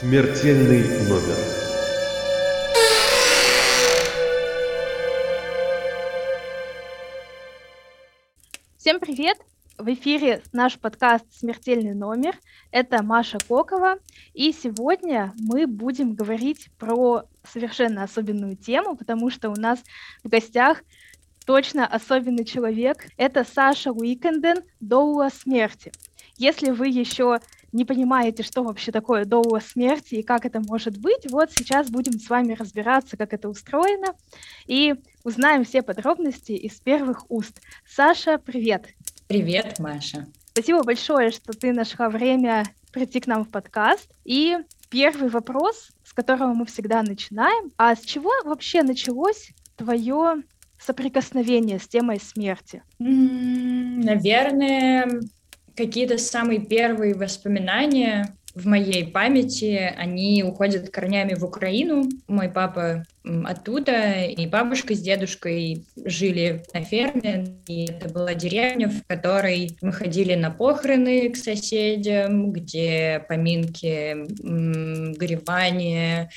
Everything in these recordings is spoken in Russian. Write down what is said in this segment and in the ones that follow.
Смертельный номер. Всем привет! В эфире наш подкаст «Смертельный номер». Это Маша Кокова. И сегодня мы будем говорить про совершенно особенную тему, потому что у нас в гостях точно особенный человек. Это Саша Уикенден «Доула смерти». Если вы еще не понимаете, что вообще такое доула смерти и как это может быть, вот сейчас будем с вами разбираться, как это устроено, и узнаем все подробности из первых уст. Саша, привет! Привет, Маша! Спасибо большое, что ты нашла время прийти к нам в подкаст. И первый вопрос, с которого мы всегда начинаем. А с чего вообще началось твое соприкосновение с темой смерти? Наверное, какие-то самые первые воспоминания в моей памяти, они уходят корнями в Украину. Мой папа оттуда, и бабушка с дедушкой жили на ферме, и это была деревня, в которой мы ходили на похороны к соседям, где поминки, горевания,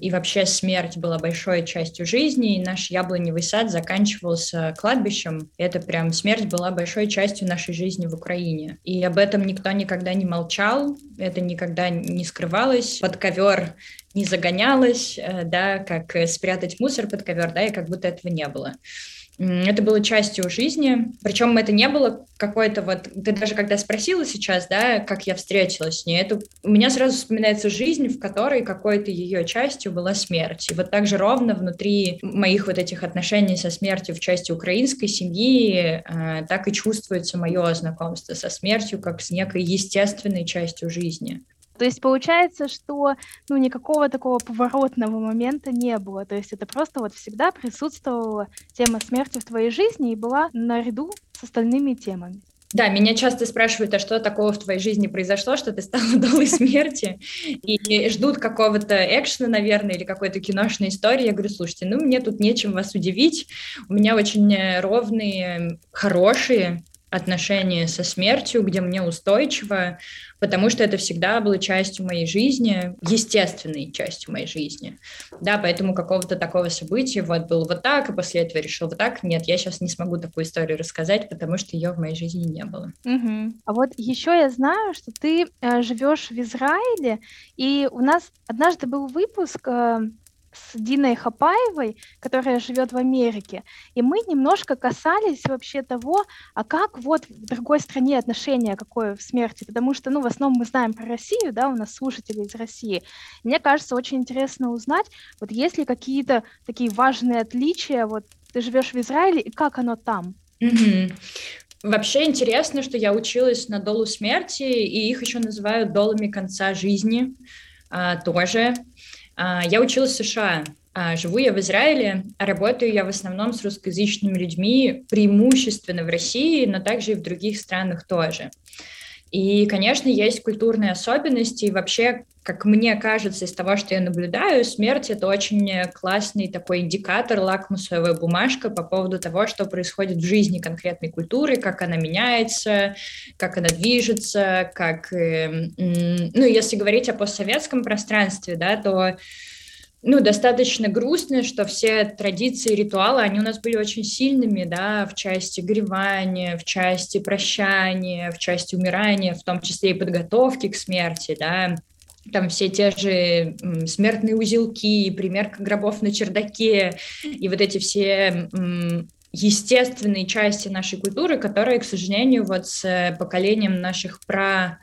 и вообще смерть была большой частью жизни, и наш яблоневый сад заканчивался кладбищем. Это прям смерть была большой частью нашей жизни в Украине. И об этом никто никогда не молчал, это никогда не скрывалось. Под ковер не загонялось, э, да, как спрятать мусор под ковер, да, и как будто этого не было. Это было частью жизни, причем это не было какой-то вот, ты даже когда спросила сейчас, да, как я встретилась с ней, это у меня сразу вспоминается жизнь, в которой какой-то ее частью была смерть. И вот так же ровно внутри моих вот этих отношений со смертью в части украинской семьи, э, так и чувствуется мое знакомство со смертью как с некой естественной частью жизни. То есть получается, что ну, никакого такого поворотного момента не было. То есть это просто вот всегда присутствовала тема смерти в твоей жизни и была наряду с остальными темами. Да, меня часто спрашивают, а что такого в твоей жизни произошло, что ты стала долой смерти, и ждут какого-то экшена, наверное, или какой-то киношной истории. Я говорю, слушайте, ну мне тут нечем вас удивить, у меня очень ровные, хорошие отношения со смертью, где мне устойчиво, потому что это всегда было частью моей жизни, естественной частью моей жизни. Да, поэтому какого-то такого события вот было вот так, и после этого решил вот так. Нет, я сейчас не смогу такую историю рассказать, потому что ее в моей жизни не было. Угу. А вот еще я знаю, что ты э, живешь в Израиле, и у нас однажды был выпуск э, с Диной Хапаевой, которая живет в Америке, и мы немножко касались вообще того, а как вот в другой стране отношение какое в смерти, потому что, ну, в основном мы знаем про Россию, да, у нас слушатели из России. Мне кажется, очень интересно узнать, вот есть ли какие-то такие важные отличия, вот ты живешь в Израиле, и как оно там? Mm-hmm. Вообще интересно, что я училась на долу смерти, и их еще называют долами конца жизни а, тоже. А, я училась в США, а, живу я в Израиле, а работаю я в основном с русскоязычными людьми, преимущественно в России, но также и в других странах тоже. И, конечно, есть культурные особенности, и вообще, как мне кажется, из того, что я наблюдаю, смерть — это очень классный такой индикатор, лакмусовая бумажка по поводу того, что происходит в жизни конкретной культуры, как она меняется, как она движется, как... Э, ну, если говорить о постсоветском пространстве, да, то ну, достаточно грустно, что все традиции, ритуалы, они у нас были очень сильными, да, в части горевания, в части прощания, в части умирания, в том числе и подготовки к смерти, да, там все те же смертные узелки, примерка гробов на чердаке и вот эти все естественные части нашей культуры, которые, к сожалению, вот с поколением наших пра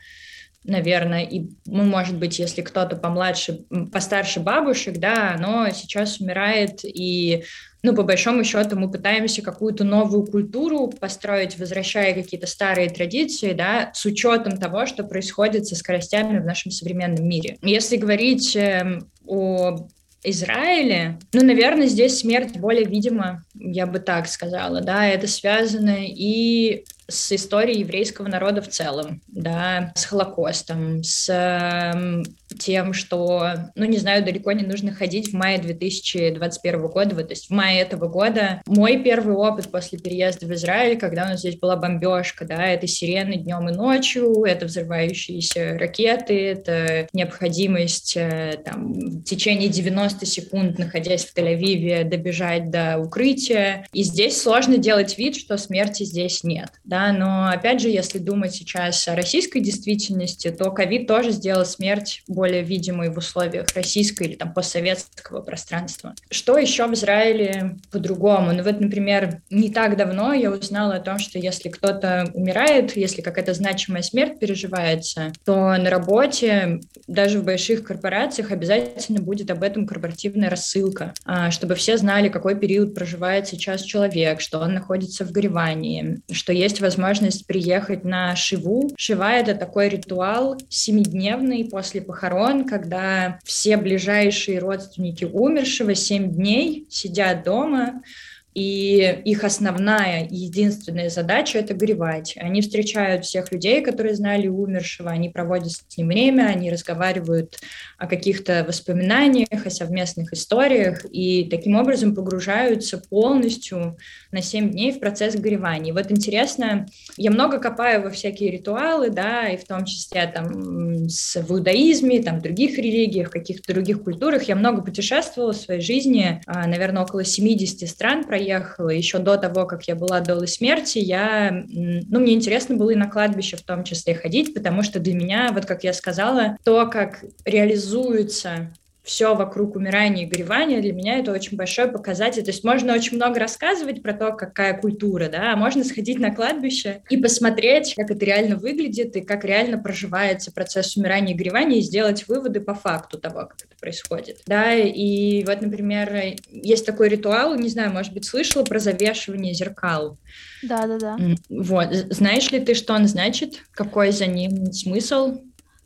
наверное, и, ну, может быть, если кто-то помладше, постарше бабушек, да, оно сейчас умирает, и, ну, по большому счету мы пытаемся какую-то новую культуру построить, возвращая какие-то старые традиции, да, с учетом того, что происходит со скоростями в нашем современном мире. Если говорить э, о Израиле, ну, наверное, здесь смерть более видима, я бы так сказала, да, это связано и с историей еврейского народа в целом, да, с Холокостом, с э, тем, что, ну, не знаю, далеко не нужно ходить в мае 2021 года, вот, то есть в мае этого года мой первый опыт после переезда в Израиль, когда у нас здесь была бомбежка, да, это сирены днем и ночью, это взрывающиеся ракеты, это необходимость э, там, в течение 90 секунд, находясь в Тель-Авиве, добежать до укрытия. И здесь сложно делать вид, что смерти здесь нет. Да? Но опять же, если думать сейчас о российской действительности, то ковид тоже сделал смерть более видимой в условиях российской или там постсоветского пространства. Что еще в Израиле по-другому? Ну вот, например, не так давно я узнала о том, что если кто-то умирает, если какая-то значимая смерть переживается, то на работе, даже в больших корпорациях обязательно будет об этом корпоративная рассылка, а, чтобы все знали, какой период проживает сейчас человек, что он находится в горевании, что есть возможность приехать на Шиву. Шива — это такой ритуал семидневный после похорон, когда все ближайшие родственники умершего семь дней сидят дома, и их основная, единственная задача — это горевать. Они встречают всех людей, которые знали умершего, они проводят с ним время, они разговаривают о каких-то воспоминаниях, о совместных историях, и таким образом погружаются полностью на 7 дней в процесс горевания. И вот интересно, я много копаю во всякие ритуалы, да, и в том числе там с, в иудаизме, там, в других религиях, в каких-то других культурах. Я много путешествовала в своей жизни, а, наверное, около 70 стран проехала. Еще до того, как я была до смерти, я, ну, мне интересно было и на кладбище в том числе ходить, потому что для меня, вот как я сказала, то, как реализуется все вокруг умирания и горевания, для меня это очень большой показатель. То есть можно очень много рассказывать про то, какая культура, да, а можно сходить на кладбище и посмотреть, как это реально выглядит и как реально проживается процесс умирания и горевания и сделать выводы по факту того, как это происходит. Да, и вот, например, есть такой ритуал, не знаю, может быть, слышала про завешивание зеркал. Да, да, да. Вот. Знаешь ли ты, что он значит? Какой за ним смысл?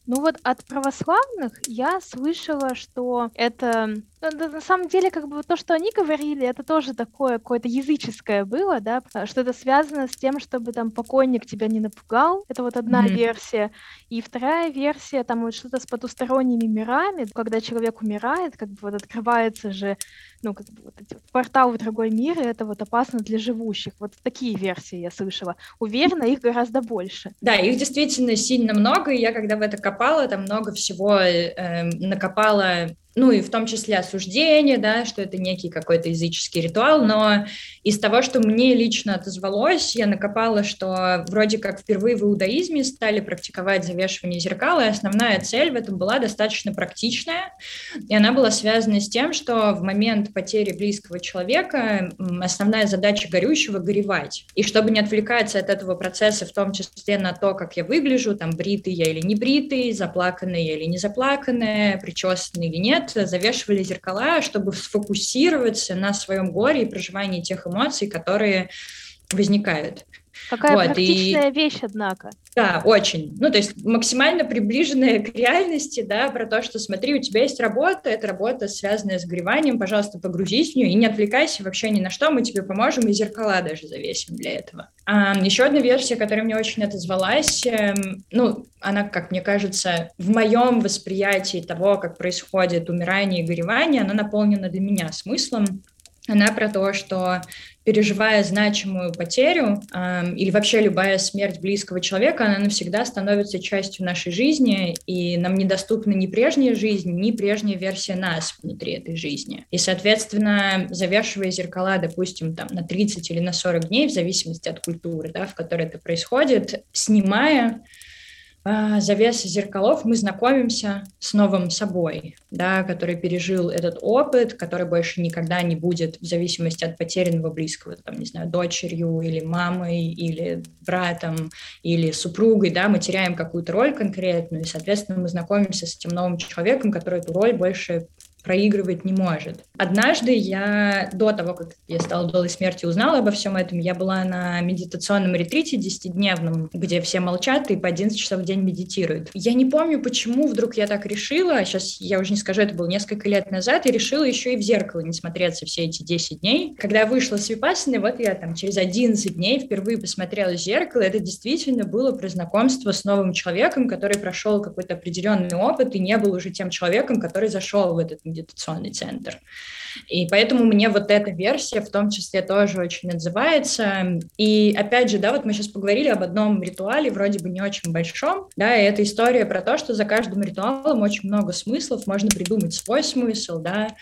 Ну вот от православных я слышала, что это на самом деле, как бы то, что они говорили, это тоже такое какое-то языческое было, да, что это связано с тем, чтобы там покойник тебя не напугал. Это вот одна mm-hmm. версия. И вторая версия, там вот что-то с потусторонними мирами, когда человек умирает, как бы вот открывается же, ну, как бы вот эти вот портал в другой мир, и это вот опасно для живущих. Вот такие версии я слышала. Уверена, их гораздо больше. Да, их действительно сильно много, и я когда в это копала, там много всего э, накопала ну и в том числе осуждение, да, что это некий какой-то языческий ритуал, но из того, что мне лично отозвалось, я накопала, что вроде как впервые в иудаизме стали практиковать завешивание зеркал, и основная цель в этом была достаточно практичная, и она была связана с тем, что в момент потери близкого человека основная задача горющего — горевать. И чтобы не отвлекаться от этого процесса, в том числе на то, как я выгляжу, там, бритый я или не бритый, заплаканный я или не заплаканный, причесанный или нет, завешивали зеркала, чтобы сфокусироваться на своем горе и проживании тех эмоций, которые возникают. Какая вот, практичная и... вещь, однако. Да, очень. Ну, то есть максимально приближенная к реальности, да, про то, что смотри, у тебя есть работа, эта работа связанная с греванием, пожалуйста, погрузись в нее и не отвлекайся вообще ни на что, мы тебе поможем, и зеркала даже завесим для этого. А, еще одна версия, которая мне очень отозвалась, э, ну, она, как мне кажется, в моем восприятии того, как происходит умирание и горевание, она наполнена для меня смыслом. Она про то, что переживая значимую потерю э, или вообще любая смерть близкого человека, она навсегда становится частью нашей жизни, и нам недоступна ни прежняя жизнь, ни прежняя версия нас внутри этой жизни. И, соответственно, завешивая зеркала, допустим, там, на 30 или на 40 дней, в зависимости от культуры, да, в которой это происходит, снимая завесы зеркалов мы знакомимся с новым собой, да, который пережил этот опыт, который больше никогда не будет в зависимости от потерянного близкого, там, не знаю, дочерью или мамой, или братом, или супругой, да, мы теряем какую-то роль конкретную, и, соответственно, мы знакомимся с этим новым человеком, который эту роль больше проигрывать не может. Однажды я, до того, как я стала долой смерти, узнала обо всем этом, я была на медитационном ретрите 10-дневном, где все молчат и по 11 часов в день медитируют. Я не помню, почему вдруг я так решила, сейчас я уже не скажу, это было несколько лет назад, и решила еще и в зеркало не смотреться все эти 10 дней. Когда я вышла с Випассаны, вот я там через 11 дней впервые посмотрела в зеркало, это действительно было про знакомство с новым человеком, который прошел какой-то определенный опыт и не был уже тем человеком, который зашел в этот центр. И поэтому мне вот эта версия в том числе тоже очень отзывается. И опять же, да, вот мы сейчас поговорили об одном ритуале, вроде бы не очень большом, да, и это история про то, что за каждым ритуалом очень много смыслов, можно придумать свой смысл, да,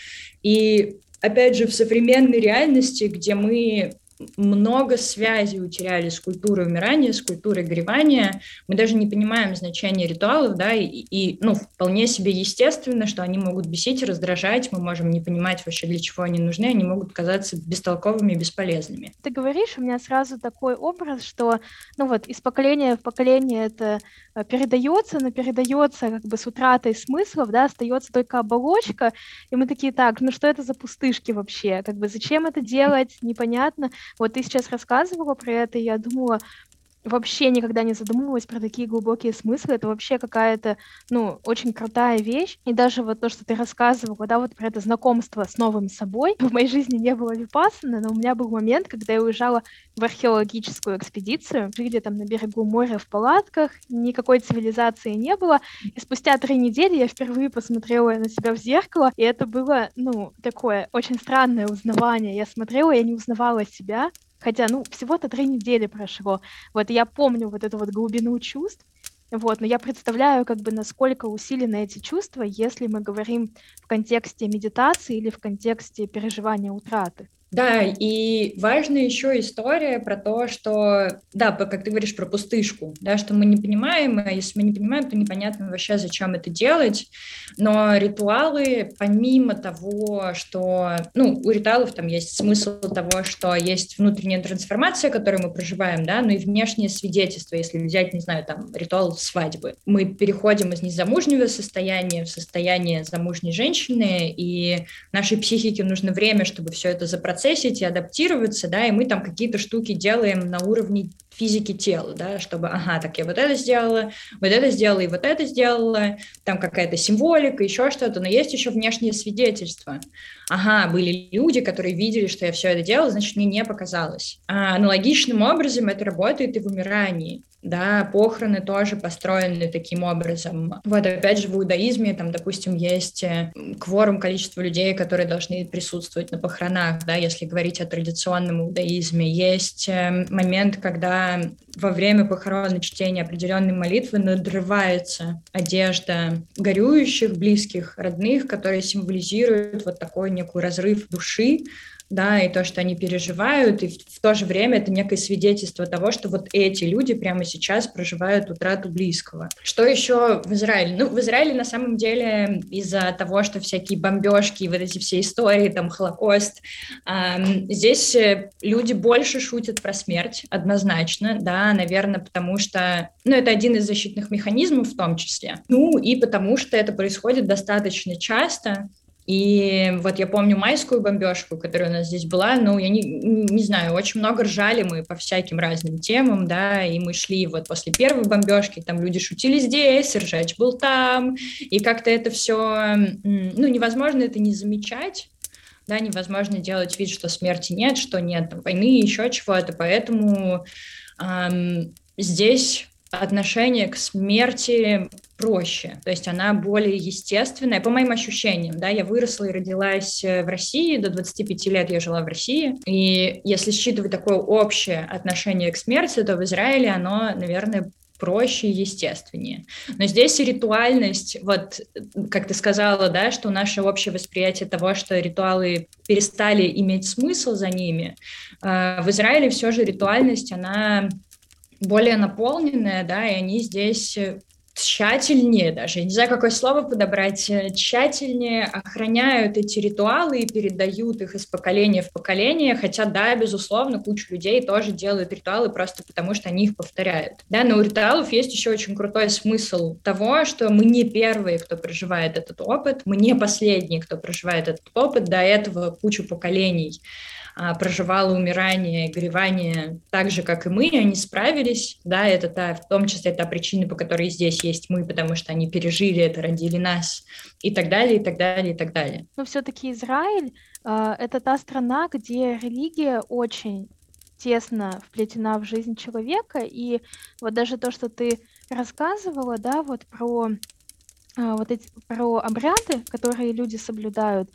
и опять же, в современной реальности, где мы много связей утеряли с культурой умирания, с культурой горевания. Мы даже не понимаем значения ритуалов, да, и, и ну, вполне себе естественно, что они могут бесить, раздражать, мы можем не понимать вообще, для чего они нужны, они могут казаться бестолковыми бесполезными. Ты говоришь, у меня сразу такой образ, что, ну вот, из поколения в поколение это э, передается, но передается как бы с утратой смыслов, да, остается только оболочка, и мы такие, так, ну что это за пустышки вообще, как бы зачем это делать, непонятно, вот ты сейчас рассказывала про это, и я думала, вообще никогда не задумывалась про такие глубокие смыслы. Это вообще какая-то, ну, очень крутая вещь. И даже вот то, что ты рассказывала, да, вот про это знакомство с новым собой. В моей жизни не было випассаны, но у меня был момент, когда я уезжала в археологическую экспедицию. Жили там на берегу моря в палатках, никакой цивилизации не было. И спустя три недели я впервые посмотрела на себя в зеркало, и это было, ну, такое очень странное узнавание. Я смотрела, я не узнавала себя, Хотя, ну, всего-то три недели прошло. Вот я помню вот эту вот глубину чувств, вот, но я представляю, как бы, насколько усилены эти чувства, если мы говорим в контексте медитации или в контексте переживания утраты. Да, и важная еще история про то, что, да, как ты говоришь про пустышку, да, что мы не понимаем, а если мы не понимаем, то непонятно вообще, зачем это делать. Но ритуалы, помимо того, что, ну, у ритуалов там есть смысл того, что есть внутренняя трансформация, которую мы проживаем, да, но и внешнее свидетельство, если взять, не знаю, там, ритуал свадьбы. Мы переходим из незамужнего состояния в состояние замужней женщины, и нашей психике нужно время, чтобы все это запроцессировать, процессить и адаптироваться, да, и мы там какие-то штуки делаем на уровне физики тела, да, чтобы, ага, так я вот это сделала, вот это сделала и вот это сделала, там какая-то символика, еще что-то, но есть еще внешние свидетельства. Ага, были люди, которые видели, что я все это делала, значит, мне не показалось. А аналогичным образом это работает и в умирании да, похороны тоже построены таким образом. Вот опять же в иудаизме, там, допустим, есть э, кворум количества людей, которые должны присутствовать на похоронах, да, если говорить о традиционном иудаизме. Есть э, момент, когда во время похорон и чтения определенной молитвы надрывается одежда горюющих, близких, родных, которые символизируют вот такой некий разрыв души, да, и то, что они переживают, и в, то же время это некое свидетельство того, что вот эти люди прямо сейчас проживают утрату близкого. Что еще в Израиле? Ну, в Израиле на самом деле из-за того, что всякие бомбежки вот эти все истории, там, Холокост, эм, здесь э, люди больше шутят про смерть, однозначно, да, наверное, потому что, ну, это один из защитных механизмов в том числе, ну, и потому что это происходит достаточно часто, и вот я помню майскую бомбежку, которая у нас здесь была, ну, я не, не знаю, очень много ржали мы по всяким разным темам, да, и мы шли вот после первой бомбежки, там люди шутили здесь, ржач был там, и как-то это все, ну, невозможно это не замечать, да, невозможно делать вид, что смерти нет, что нет там, войны, еще чего-то, поэтому эм, здесь отношение к смерти проще, то есть она более естественная, по моим ощущениям, да, я выросла и родилась э, в России, до 25 лет я жила в России, и если считывать такое общее отношение к смерти, то в Израиле оно, наверное, проще и естественнее. Но здесь ритуальность, вот как ты сказала, да, что наше общее восприятие того, что ритуалы перестали иметь смысл за ними, э, в Израиле все же ритуальность, она более наполненная, да, и они здесь тщательнее даже, я не знаю, какое слово подобрать, э, тщательнее охраняют эти ритуалы и передают их из поколения в поколение, хотя, да, безусловно, куча людей тоже делают ритуалы просто потому, что они их повторяют. Да, но у ритуалов есть еще очень крутой смысл того, что мы не первые, кто проживает этот опыт, мы не последние, кто проживает этот опыт, до этого кучу поколений проживала умирание, горевание так же, как и мы, они справились, да, это та, в том числе та причина, по которой здесь есть мы, потому что они пережили это, родили нас, и так далее, и так далее, и так далее. Но все-таки Израиль э, это та страна, где религия очень тесно вплетена в жизнь человека, и вот даже то, что ты рассказывала, да, вот про а, вот эти про обряды, которые люди соблюдают,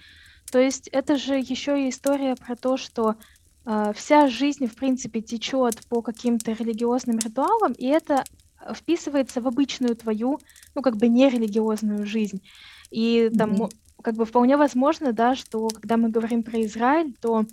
то есть это же еще и история про то, что э, вся жизнь, в принципе, течет по каким-то религиозным ритуалам, и это вписывается в обычную твою, ну, как бы нерелигиозную жизнь. И там, mm-hmm. как бы вполне возможно, да, что когда мы говорим про Израиль, то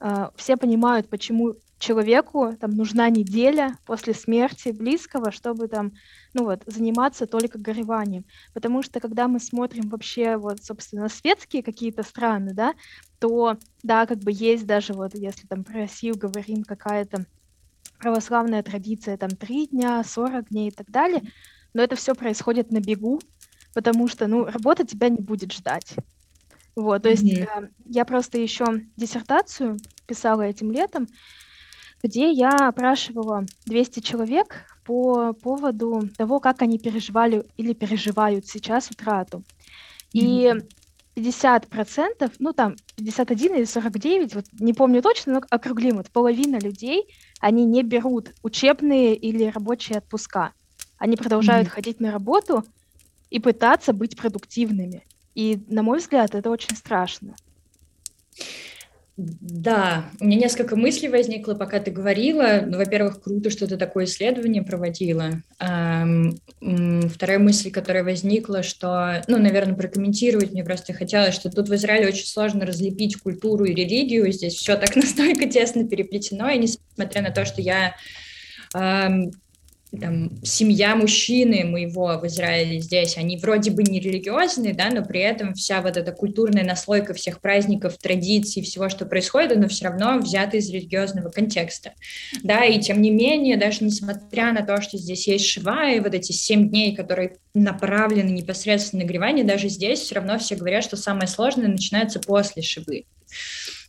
э, все понимают, почему человеку там нужна неделя после смерти близкого, чтобы там, ну вот, заниматься только гореванием. Потому что когда мы смотрим вообще вот, собственно, светские какие-то страны, да, то, да, как бы есть даже вот, если там про Россию говорим, какая-то православная традиция, там, три дня, 40 дней и так далее, но это все происходит на бегу, потому что, ну, работа тебя не будет ждать. Вот, то есть mm-hmm. я просто еще диссертацию писала этим летом, где я опрашивала 200 человек по поводу того, как они переживали или переживают сейчас утрату. И 50%, ну там 51 или 49, вот не помню точно, но округлим, вот половина людей, они не берут учебные или рабочие отпуска. Они продолжают mm-hmm. ходить на работу и пытаться быть продуктивными. И, на мой взгляд, это очень страшно. Да, у меня несколько мыслей возникло, пока ты говорила. Ну, во-первых, круто, что ты такое исследование проводила. Эм, вторая мысль, которая возникла, что, ну, наверное, прокомментировать мне просто хотелось, что тут в Израиле очень сложно разлепить культуру и религию. Здесь все так настолько тесно переплетено, и несмотря на то, что я эм, там, семья мужчины моего в Израиле здесь, они вроде бы не религиозные, да, но при этом вся вот эта культурная наслойка всех праздников, традиций, всего, что происходит, она все равно взята из религиозного контекста, да, и тем не менее, даже несмотря на то, что здесь есть Шива и вот эти семь дней, которые направлены непосредственно на нагревание, даже здесь все равно все говорят, что самое сложное начинается после Шивы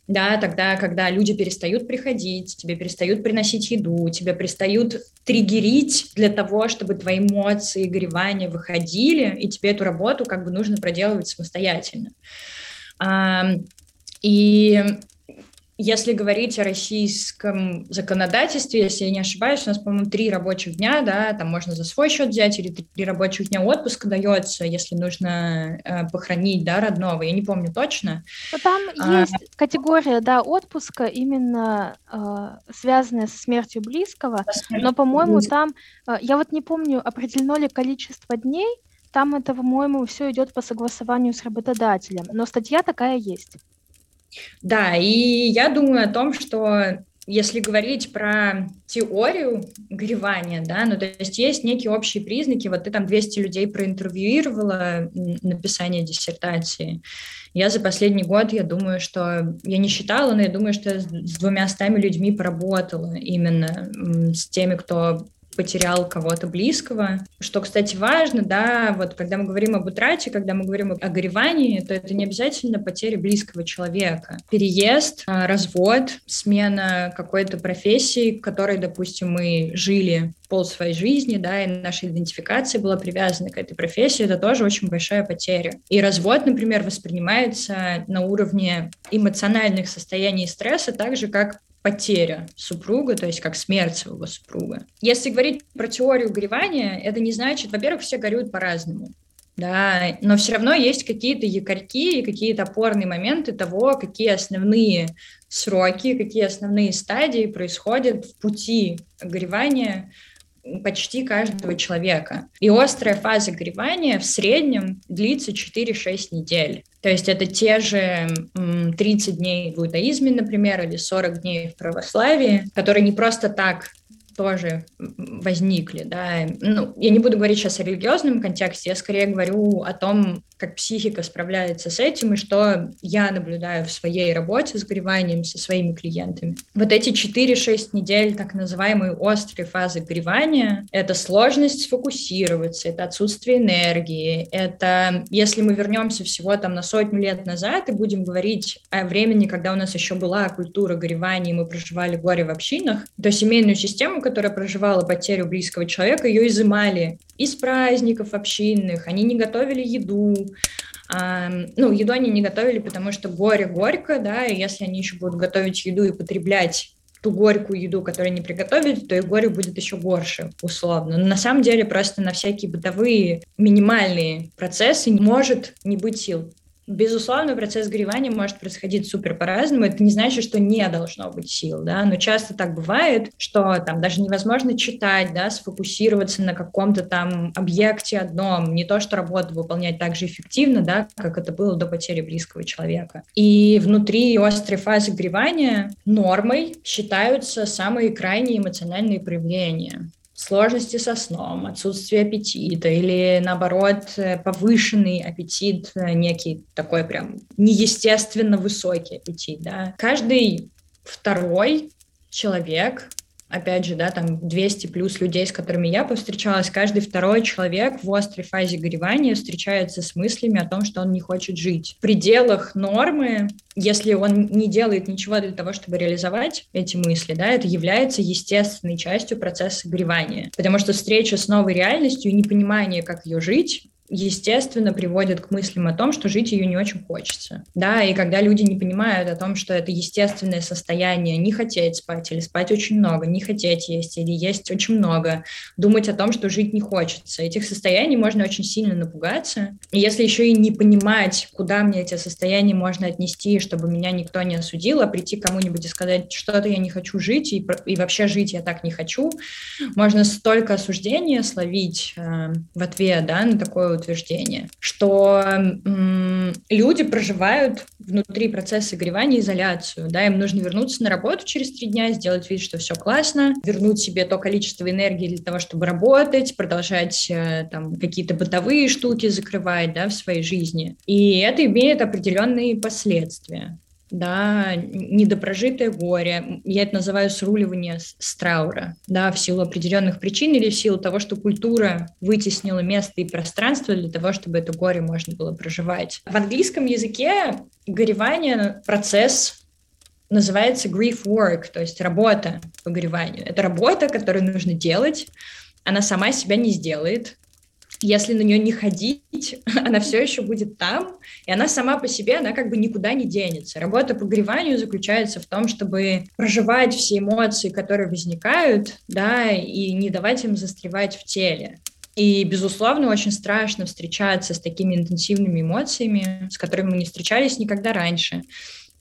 да, тогда, когда люди перестают приходить, тебе перестают приносить еду, тебя перестают триггерить для того, чтобы твои эмоции, горевания выходили, и тебе эту работу как бы нужно проделывать самостоятельно. И если говорить о российском законодательстве, если я не ошибаюсь, у нас, по-моему, три рабочих дня, да, там можно за свой счет взять, или три рабочих дня отпуска дается, если нужно э, похоронить, да, родного, я не помню точно. Но там а, есть категория, да, отпуска, именно э, связанная со смертью близкого, но, по-моему, там, э, я вот не помню, определено ли количество дней, там это, по-моему, все идет по согласованию с работодателем, но статья такая есть. Да, и я думаю о том, что если говорить про теорию горевания, да, ну, то есть есть некие общие признаки, вот ты там 200 людей проинтервьюировала написание диссертации, я за последний год, я думаю, что, я не считала, но я думаю, что с двумя людьми поработала именно с теми, кто потерял кого-то близкого. Что, кстати, важно, да, вот когда мы говорим об утрате, когда мы говорим о горевании, то это не обязательно потеря близкого человека. Переезд, а, развод, смена какой-то профессии, которой, допустим, мы жили пол своей жизни, да, и наша идентификация была привязана к этой профессии, это тоже очень большая потеря. И развод, например, воспринимается на уровне эмоциональных состояний стресса так же, как потеря супруга, то есть как смерть своего супруга. Если говорить про теорию горевания, это не значит, во-первых, все горюют по-разному. Да, но все равно есть какие-то якорьки и какие-то опорные моменты того, какие основные сроки, какие основные стадии происходят в пути горевания почти каждого человека. И острая фаза горевания в среднем длится 4-6 недель. То есть это те же 30 дней в иудаизме, например, или 40 дней в православии, которые не просто так тоже возникли, да. Ну, я не буду говорить сейчас о религиозном контексте, я скорее говорю о том, как психика справляется с этим и что я наблюдаю в своей работе с гореванием со своими клиентами. Вот эти 4-6 недель так называемые острые фазы горевания — это сложность сфокусироваться, это отсутствие энергии, это если мы вернемся всего там на сотню лет назад и будем говорить о времени, когда у нас еще была культура горевания, и мы проживали горе в общинах, то семейную систему, которая проживала потерю близкого человека, ее изымали из праздников общинных, они не готовили еду, ну, еду они не готовили, потому что горе горько, да, и если они еще будут готовить еду и потреблять ту горькую еду, которую они приготовили, то их горе будет еще горше, условно. Но на самом деле просто на всякие бытовые минимальные процессы не может не быть сил. Безусловно, процесс горевания может происходить супер по-разному. Это не значит, что не должно быть сил, да, но часто так бывает, что там даже невозможно читать, да, сфокусироваться на каком-то там объекте одном, не то, что работу выполнять так же эффективно, да, как это было до потери близкого человека. И внутри острой фазы горевания нормой считаются самые крайние эмоциональные проявления сложности со сном, отсутствие аппетита или, наоборот, э, повышенный аппетит, э, некий такой прям неестественно высокий аппетит, да. Каждый второй человек опять же, да, там 200 плюс людей, с которыми я повстречалась, каждый второй человек в острой фазе горевания встречается с мыслями о том, что он не хочет жить. В пределах нормы, если он не делает ничего для того, чтобы реализовать эти мысли, да, это является естественной частью процесса горевания. Потому что встреча с новой реальностью и непонимание, как ее жить, естественно, приводит к мыслям о том, что жить ее не очень хочется. Да, и когда люди не понимают о том, что это естественное состояние не хотеть спать или спать очень много, не хотеть есть или есть очень много, думать о том, что жить не хочется. Этих состояний можно очень сильно напугаться. И если еще и не понимать, куда мне эти состояния можно отнести, чтобы меня никто не осудил, а прийти кому-нибудь и сказать, что-то я не хочу жить, и, и вообще жить я так не хочу, можно столько осуждения словить э, в ответ да, на такое утверждение, что м, люди проживают внутри процесса горевания изоляцию, да, им нужно вернуться на работу через три дня, сделать вид, что все классно, вернуть себе то количество энергии для того, чтобы работать, продолжать э, там какие-то бытовые штуки закрывать, да, в своей жизни. И это имеет определенные последствия да, недопрожитое горе. Я это называю сруливание с траура, да, в силу определенных причин или в силу того, что культура вытеснила место и пространство для того, чтобы это горе можно было проживать. В английском языке горевание — процесс называется grief work, то есть работа по гореванию. Это работа, которую нужно делать, она сама себя не сделает, если на нее не ходить, она все еще будет там, и она сама по себе, она как бы никуда не денется. Работа по греванию заключается в том, чтобы проживать все эмоции, которые возникают, да, и не давать им застревать в теле. И, безусловно, очень страшно встречаться с такими интенсивными эмоциями, с которыми мы не встречались никогда раньше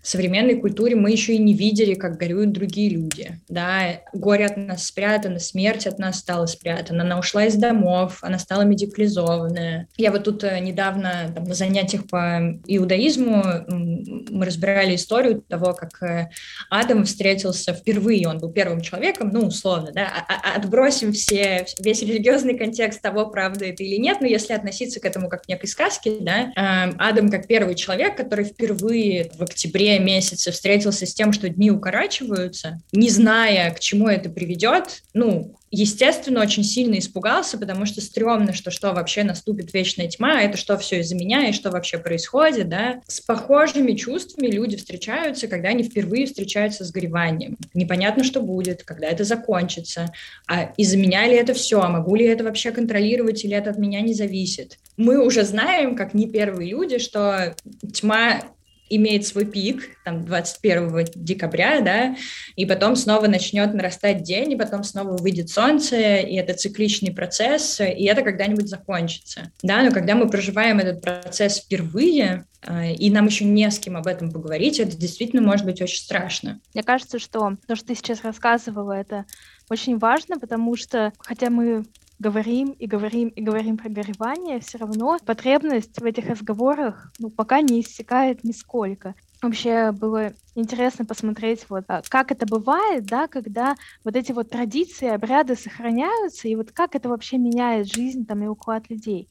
в современной культуре мы еще и не видели, как горюют другие люди. Да? Горе от нас спрятано, смерть от нас стала спрятана, она ушла из домов, она стала медикализованная. Я вот тут э, недавно там, на занятиях по иудаизму мы разбирали историю того, как э, Адам встретился впервые, он был первым человеком, ну, условно, да, а, а, отбросим все, весь религиозный контекст того, правда это или нет, но если относиться к этому как к некой сказке, да, эм, Адам как первый человек, который впервые в октябре месяце встретился с тем, что дни укорачиваются, не зная, к чему это приведет, ну, естественно, очень сильно испугался, потому что стрёмно, что что вообще наступит вечная тьма, это что все из-за меня, и что вообще происходит, да. С похожими чувствами люди встречаются, когда они впервые встречаются с гореванием. Непонятно, что будет, когда это закончится, а из-за меня ли это все, а могу ли это вообще контролировать, или это от меня не зависит. Мы уже знаем, как не первые люди, что тьма имеет свой пик, там, 21 декабря, да, и потом снова начнет нарастать день, и потом снова выйдет солнце, и это цикличный процесс, и это когда-нибудь закончится, да, но когда мы проживаем этот процесс впервые, а, и нам еще не с кем об этом поговорить, это действительно может быть очень страшно. Мне кажется, что то, что ты сейчас рассказывала, это очень важно, потому что, хотя мы говорим и говорим и говорим про горевание, все равно потребность в этих разговорах ну, пока не иссякает нисколько. вообще было интересно посмотреть, вот, а, как это бывает, да, когда вот эти вот традиции, обряды сохраняются, и вот как это вообще меняет жизнь там и уклад людей.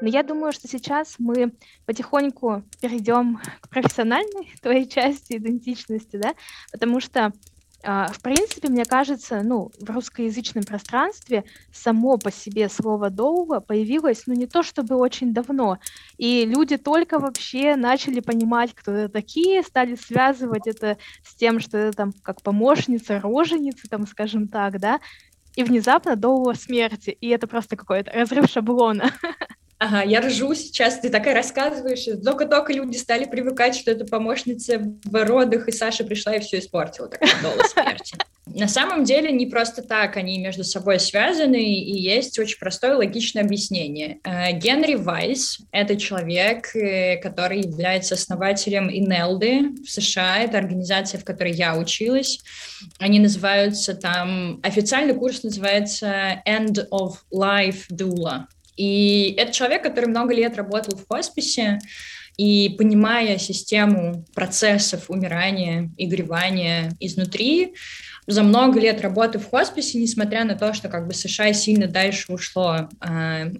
Но я думаю, что сейчас мы потихоньку перейдем к профессиональной твоей части идентичности, да, потому что а, в принципе, мне кажется, ну, в русскоязычном пространстве само по себе слово «доула» появилось, ну, не то чтобы очень давно, и люди только вообще начали понимать, кто это такие, стали связывать это с тем, что это там как помощница, роженица, там, скажем так, да, и внезапно доула смерти, и это просто какой-то разрыв шаблона. Ага, я ржу сейчас, ты такая рассказываешь, только-только люди стали привыкать, что это помощница в родах, и Саша пришла и все испортила, так долго смерти. На самом деле не просто так они между собой связаны, и есть очень простое логичное объяснение. Э, Генри Вайс — это человек, э, который является основателем ИНЕЛДы в США, это организация, в которой я училась. Они называются там, официальный курс называется End of Life Doula, и это человек, который много лет работал в хосписе, и понимая систему процессов умирания и гревания изнутри, за много лет работы в хосписе, несмотря на то, что как бы США сильно дальше ушло э,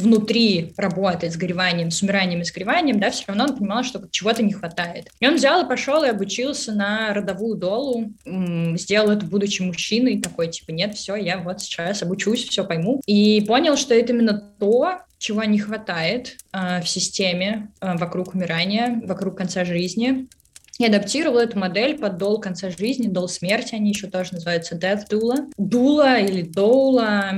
внутри работать с гореванием, с умиранием и сгореванием, да, все равно он понимал, что чего-то не хватает. И он взял и пошел и обучился на родовую долу, сделал это, будучи мужчиной, такой, типа, нет, все, я вот сейчас обучусь, все пойму. И понял, что это именно то, чего не хватает э, в системе э, вокруг умирания, вокруг конца жизни, и адаптировал эту модель под дол конца жизни, дол смерти, они еще тоже называются death doula. Дула или доула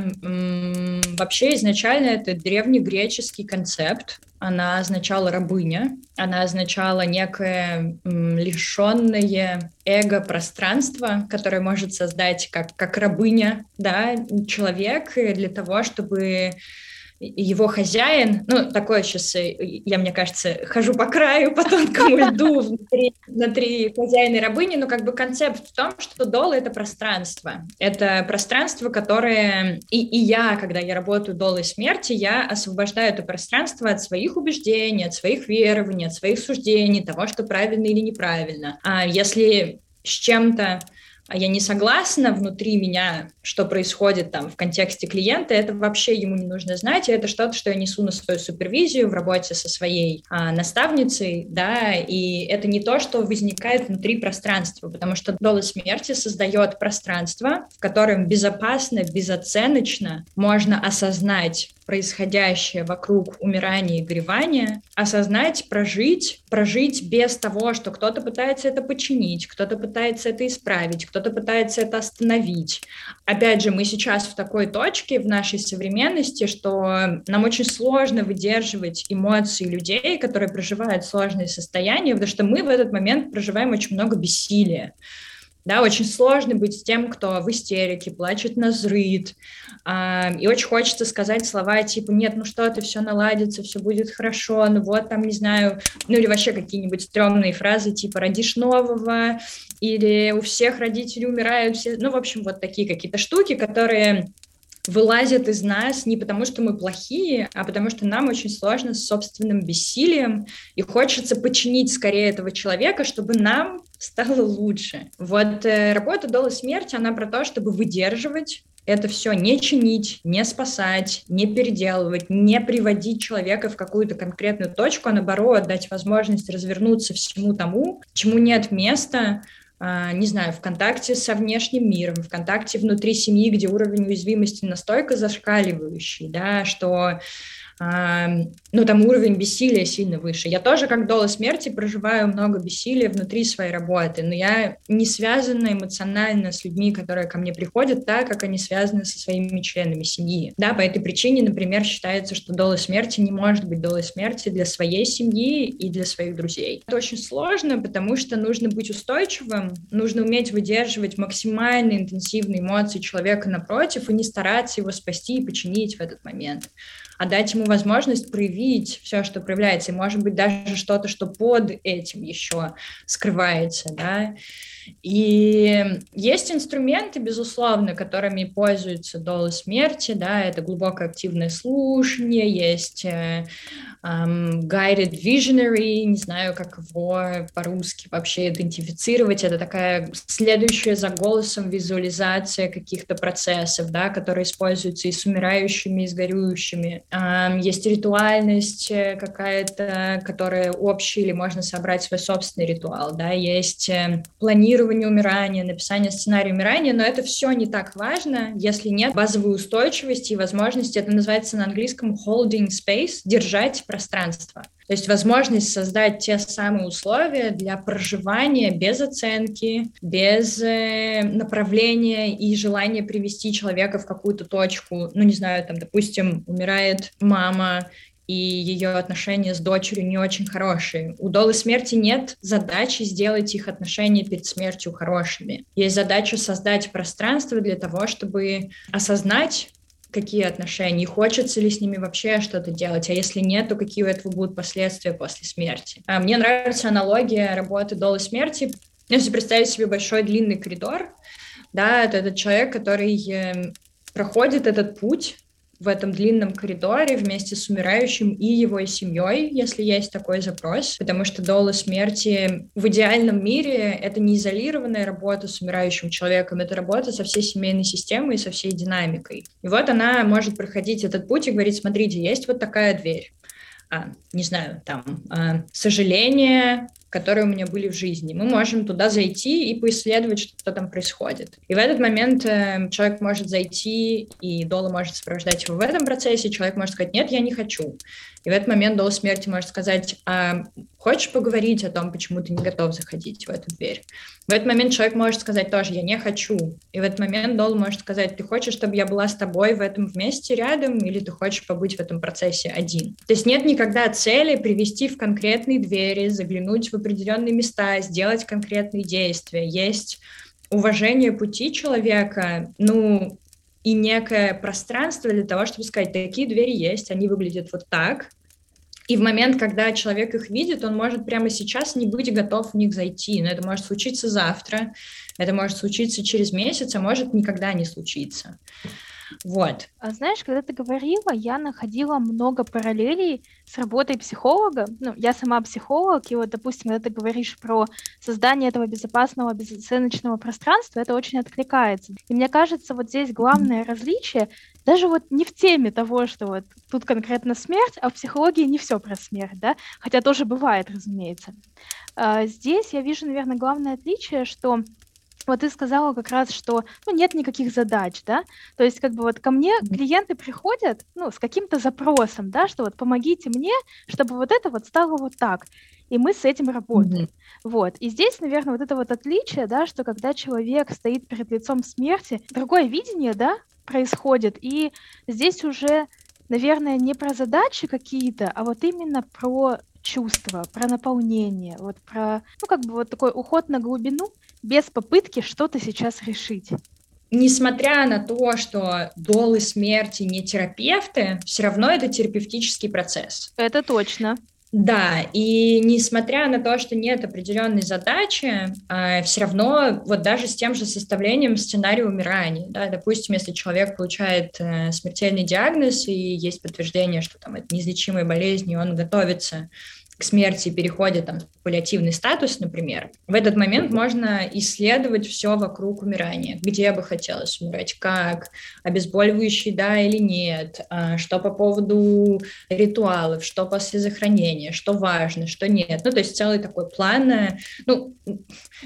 вообще изначально это древнегреческий концепт. Она означала рабыня, она означала некое лишенное эго-пространство, которое может создать как, как рабыня да, человек для того, чтобы его хозяин, ну, такое сейчас, э, я, мне кажется, хожу по краю, по тонкому льду внутри, внутри хозяина и рабыни, но как бы концепт в том, что дола — это пространство. Это пространство, которое... И, и я, когда я работаю долой смерти, я освобождаю это пространство от своих убеждений, от своих верований, от своих суждений, того, что правильно или неправильно. А если с чем-то а я не согласна внутри меня, что происходит там в контексте клиента, это вообще ему не нужно знать, и это что-то, что я несу на свою супервизию в работе со своей а, наставницей, да, и это не то, что возникает внутри пространства, потому что доля смерти создает пространство, в котором безопасно, безоценочно можно осознать происходящее вокруг умирания и горевания, осознать, прожить, прожить без того, что кто-то пытается это починить, кто-то пытается это исправить, кто-то пытается это остановить. Опять же, мы сейчас в такой точке в нашей современности, что нам очень сложно выдерживать эмоции людей, которые проживают сложные состояния, потому что мы в этот момент проживаем очень много бессилия. Да, очень сложно быть с тем, кто в истерике, плачет на зрыд. И очень хочется сказать слова типа «нет, ну что ты, все наладится, все будет хорошо, ну вот там, не знаю», ну или вообще какие-нибудь стрёмные фразы типа «родишь нового», или «у всех родители умирают», все... ну, в общем, вот такие какие-то штуки, которые вылазят из нас не потому, что мы плохие, а потому что нам очень сложно с собственным бессилием, и хочется починить скорее этого человека, чтобы нам стало лучше. Вот э, работа Дола смерти, она про то, чтобы выдерживать это все не чинить, не спасать, не переделывать, не приводить человека в какую-то конкретную точку, а наоборот дать возможность развернуться всему тому, чему нет места, а, не знаю, в контакте со внешним миром, в контакте внутри семьи, где уровень уязвимости настолько зашкаливающий, да, что ну, там уровень бессилия сильно выше. Я тоже, как дола смерти, проживаю много бессилия внутри своей работы, но я не связана эмоционально с людьми, которые ко мне приходят, так, как они связаны со своими членами семьи. Да, по этой причине, например, считается, что дола смерти не может быть долой смерти для своей семьи и для своих друзей. Это очень сложно, потому что нужно быть устойчивым, нужно уметь выдерживать максимально интенсивные эмоции человека напротив и не стараться его спасти и починить в этот момент а дать ему возможность проявить все, что проявляется, и, может быть, даже что-то, что под этим еще скрывается, да, и есть инструменты, безусловно, которыми пользуются долы смерти, да, это глубокое активное слушание, есть um, guided visionary, не знаю, как его по-русски вообще идентифицировать, это такая следующая за голосом визуализация каких-то процессов, да, которые используются и с умирающими, и с горюющими. Um, есть ритуальность э, какая-то, которая общая, или можно собрать свой собственный ритуал, да, есть э, планирование умирания, написание сценария умирания, но это все не так важно, если нет базовой устойчивости и возможности, это называется на английском holding space, держать пространство. То есть возможность создать те самые условия для проживания без оценки, без э, направления и желания привести человека в какую-то точку. Ну, не знаю, там, допустим, умирает мама, и ее отношения с дочерью не очень хорошие. У Долы смерти нет задачи сделать их отношения перед смертью хорошими. Есть задача создать пространство для того, чтобы осознать какие отношения, хочется ли с ними вообще что-то делать, а если нет, то какие у этого будут последствия после смерти. А мне нравится аналогия работы долы смерти. Если представить себе большой длинный коридор, да, это этот человек, который э, проходит этот путь в этом длинном коридоре вместе с умирающим и его семьей, если есть такой запрос, потому что дола смерти в идеальном мире — это не изолированная работа с умирающим человеком, это работа со всей семейной системой и со всей динамикой. И вот она может проходить этот путь и говорить, смотрите, есть вот такая дверь, а, не знаю, там, а, сожаление, которые у меня были в жизни. Мы можем туда зайти и поисследовать, что там происходит. И в этот момент э, человек может зайти, и Дола может сопровождать его в этом процессе, человек может сказать, нет, я не хочу. И в этот момент Дола смерти может сказать, а хочешь поговорить о том, почему ты не готов заходить в эту дверь? В этот момент человек может сказать тоже, я не хочу. И в этот момент Дол может сказать, ты хочешь, чтобы я была с тобой в этом вместе рядом, или ты хочешь побыть в этом процессе один. То есть нет никогда цели привести в конкретные двери, заглянуть в определенные места, сделать конкретные действия. Есть уважение пути человека, ну, и некое пространство для того, чтобы сказать, такие двери есть, они выглядят вот так, и в момент, когда человек их видит, он может прямо сейчас не быть готов в них зайти. Но это может случиться завтра, это может случиться через месяц, а может никогда не случиться. Вот. А знаешь, когда ты говорила, я находила много параллелей с работой психолога. Ну, я сама психолог, и вот, допустим, когда ты говоришь про создание этого безопасного, безоценочного пространства, это очень откликается. И мне кажется, вот здесь главное различие, даже вот не в теме того, что вот тут конкретно смерть, а в психологии не все про смерть, да, хотя тоже бывает, разумеется. А здесь я вижу, наверное, главное отличие, что вот ты сказала как раз, что ну, нет никаких задач, да, то есть как бы вот ко мне клиенты приходят, ну, с каким-то запросом, да, что вот помогите мне, чтобы вот это вот стало вот так, и мы с этим работаем. Mm-hmm. Вот, и здесь, наверное, вот это вот отличие, да, что когда человек стоит перед лицом смерти, другое видение, да, происходит, и здесь уже, наверное, не про задачи какие-то, а вот именно про чувства, про наполнение, вот про, ну, как бы вот такой уход на глубину, без попытки что-то сейчас решить. Несмотря на то, что долы смерти не терапевты, все равно это терапевтический процесс. Это точно. Да, и несмотря на то, что нет определенной задачи, э, все равно вот даже с тем же составлением сценария умирания, да, допустим, если человек получает э, смертельный диагноз и есть подтверждение, что там это неизлечимая болезнь, и он готовится к смерти переходит там, в паллиативный статус, например, в этот момент можно исследовать все вокруг умирания. Где бы хотелось умирать, как, обезболивающий, да или нет, а, что по поводу ритуалов, что после захоронения, что важно, что нет. Ну, то есть целый такой план, э, ну,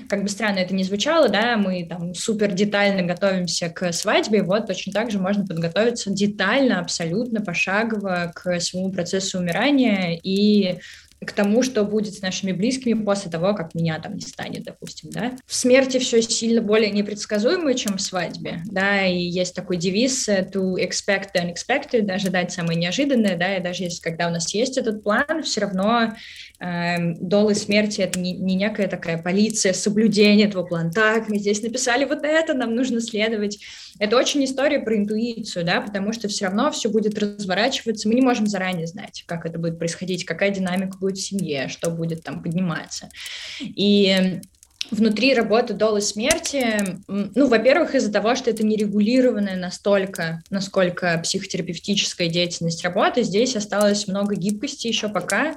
как бы странно это не звучало, да, мы там супер детально готовимся к свадьбе, вот точно так же можно подготовиться детально, абсолютно пошагово к своему процессу умирания и к тому, что будет с нашими близкими после того, как меня там не станет, допустим, да. В смерти все сильно более непредсказуемо, чем в свадьбе, да, и есть такой девиз э, to expect the unexpected, ожидать самое неожиданное, да, и даже если когда у нас есть этот план, все равно долы смерти — это не, не некая такая полиция, соблюдение этого плана. Так, мы здесь написали вот это, нам нужно следовать. Это очень история про интуицию, да, потому что все равно все будет разворачиваться. Мы не можем заранее знать, как это будет происходить, какая динамика будет в семье, что будет там подниматься. И внутри работы долы смерти, ну, во-первых, из-за того, что это нерегулированная настолько, насколько психотерапевтическая деятельность работы, здесь осталось много гибкости еще пока.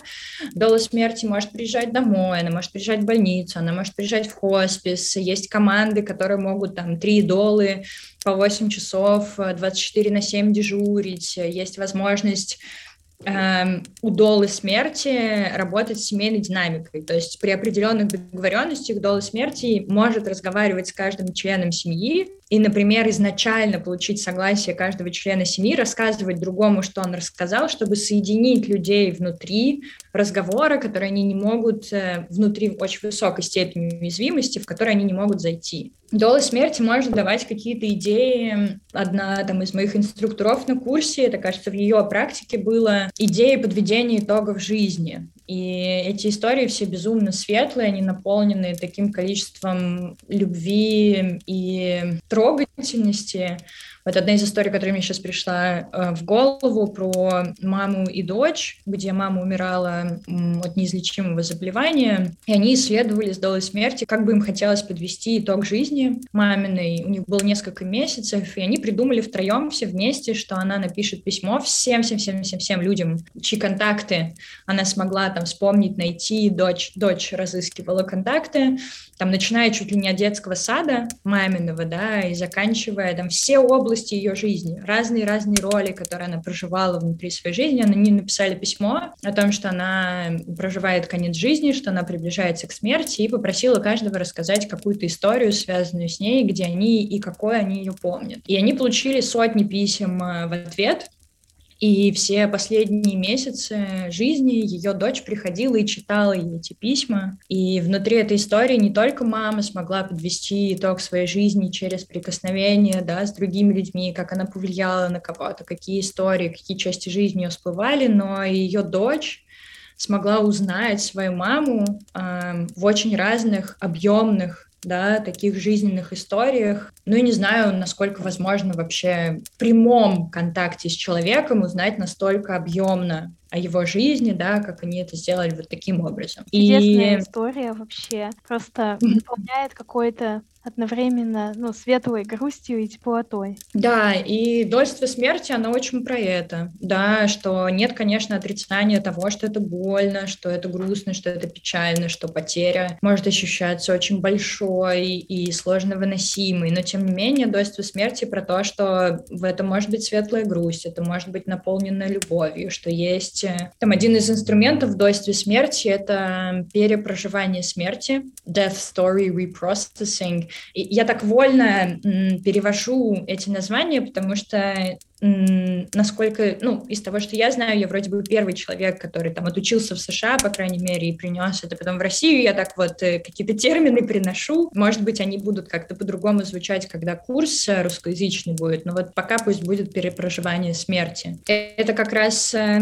Дола смерти может приезжать домой, она может приезжать в больницу, она может приезжать в хоспис, есть команды, которые могут там три долы по 8 часов, 24 на 7 дежурить, есть возможность у долы смерти работать с семейной динамикой. То есть при определенных договоренностях долы смерти может разговаривать с каждым членом семьи и, например, изначально получить согласие каждого члена семьи, рассказывать другому, что он рассказал, чтобы соединить людей внутри разговора, которые они не могут э, внутри очень высокой степени уязвимости, в которые они не могут зайти. Дола смерти может давать какие-то идеи. Одна там, из моих инструкторов на курсе, это, кажется, в ее практике было идеи подведения итогов жизни. И эти истории все безумно светлые, они наполнены таким количеством любви и трогательности. Вот одна из историй, которая мне сейчас пришла э, в голову, про маму и дочь, где мама умирала от неизлечимого заболевания, и они исследовали с долой смерти, как бы им хотелось подвести итог жизни маминой. У них было несколько месяцев, и они придумали втроем все вместе, что она напишет письмо всем-всем-всем-всем-всем людям, чьи контакты она смогла там вспомнить, найти, дочь, дочь разыскивала контакты, там, начиная чуть ли не от детского сада маминого, да, и заканчивая там все области ее жизни, разные-разные роли, которые она проживала внутри своей жизни, они написали письмо о том, что она проживает конец жизни, что она приближается к смерти, и попросила каждого рассказать какую-то историю, связанную с ней, где они и какой они ее помнят. И они получили сотни писем э, в ответ, и все последние месяцы жизни ее дочь приходила и читала ей эти письма. И внутри этой истории не только мама смогла подвести итог своей жизни через прикосновение да, с другими людьми, как она повлияла на кого-то, какие истории, какие части жизни ее всплывали, но и ее дочь смогла узнать свою маму э, в очень разных объемных да, таких жизненных историях. Ну и не знаю, насколько возможно вообще в прямом контакте с человеком узнать настолько объемно о его жизни, да, как они это сделали вот таким образом. Интересная и... история вообще. Просто наполняет какой-то одновременно, ну, светлой грустью и теплотой. Да, и дольство смерти, оно очень про это, да, что нет, конечно, отрицания того, что это больно, что это грустно, что это печально, что потеря может ощущаться очень большой и сложно выносимой, но тем не менее дольство смерти про то, что в этом может быть светлая грусть, это может быть наполнено любовью, что есть э, там один из инструментов в дольстве смерти — это перепроживание смерти, death story reprocessing, я так вольно перевожу эти названия, потому что насколько, ну, из того, что я знаю, я вроде бы первый человек, который там отучился в США, по крайней мере, и принес это потом в Россию, я так вот э, какие-то термины приношу, может быть, они будут как-то по-другому звучать, когда курс э, русскоязычный будет, но вот пока пусть будет перепроживание смерти. Это как раз э,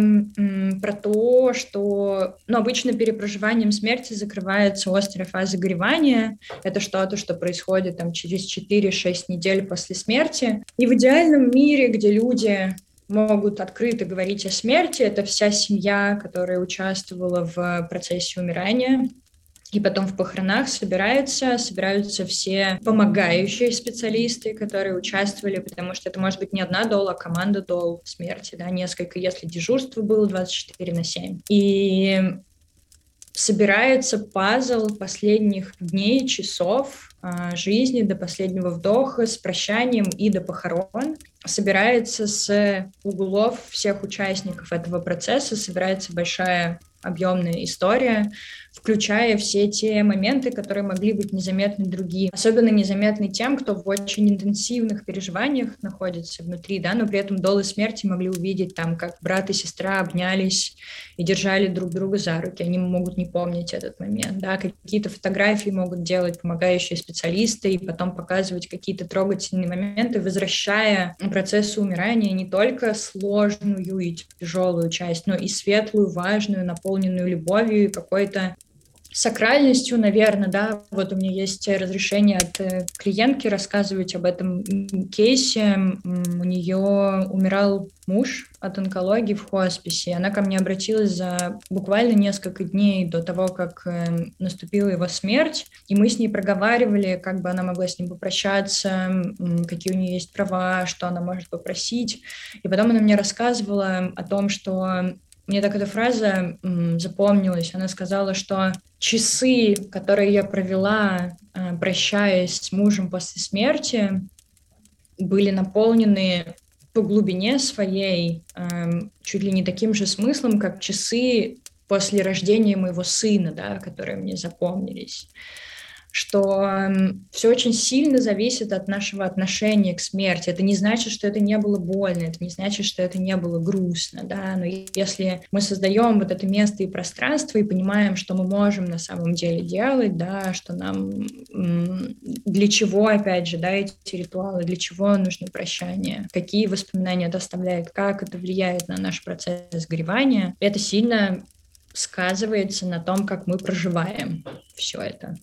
про то, что, ну, обычно перепроживанием смерти закрывается острая фаза горевания, это что-то, что происходит там через 4-6 недель после смерти, и в идеальном мире, где люди люди могут открыто говорить о смерти. Это вся семья, которая участвовала в процессе умирания. И потом в похоронах собираются, собираются все помогающие специалисты, которые участвовали, потому что это может быть не одна дола, а команда дол смерти, да, несколько, если дежурство было 24 на 7. И собирается пазл последних дней, часов жизни до последнего вдоха с прощанием и до похорон. Собирается с углов всех участников этого процесса, собирается большая объемная история, включая все те моменты, которые могли быть незаметны другим. Особенно незаметны тем, кто в очень интенсивных переживаниях находится внутри, да, но при этом долы смерти могли увидеть там, как брат и сестра обнялись и держали друг друга за руки. Они могут не помнить этот момент, да, какие-то фотографии могут делать помогающие специалисты и потом показывать какие-то трогательные моменты, возвращая процессу умирания не только сложную и тяжелую часть, но и светлую, важную, наполненную любовью и какой-то сакральностью, наверное, да, вот у меня есть разрешение от э, клиентки рассказывать об этом кейсе. У нее умирал муж от онкологии в хосписе. Она ко мне обратилась за буквально несколько дней до того, как э, наступила его смерть, и мы с ней проговаривали, как бы она могла с ним попрощаться, какие у нее есть права, что она может попросить. И потом она мне рассказывала о том, что мне так эта фраза запомнилась. Она сказала, что часы, которые я провела, э, прощаясь с мужем после смерти, были наполнены по глубине своей эм, чуть ли не таким же смыслом, как часы после рождения моего сына, да, которые мне запомнились что все очень сильно зависит от нашего отношения к смерти. Это не значит, что это не было больно, это не значит, что это не было грустно, да, но если мы создаем вот это место и пространство и понимаем, что мы можем на самом деле делать, да, что нам для чего, опять же, да, эти ритуалы, для чего нужно прощание, какие воспоминания это оставляет, как это влияет на наш процесс сгоревания, это сильно сказывается на том, как мы проживаем все это.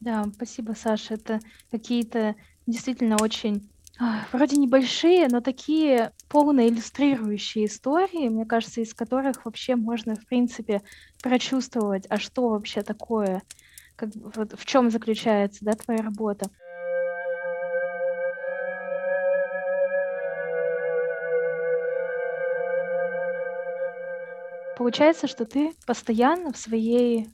Да, спасибо, Саша. Это какие-то действительно очень а, вроде небольшие, но такие полно иллюстрирующие истории, мне кажется, из которых вообще можно, в принципе, прочувствовать, а что вообще такое, как, вот, в чем заключается да, твоя работа. Получается, что ты постоянно в своей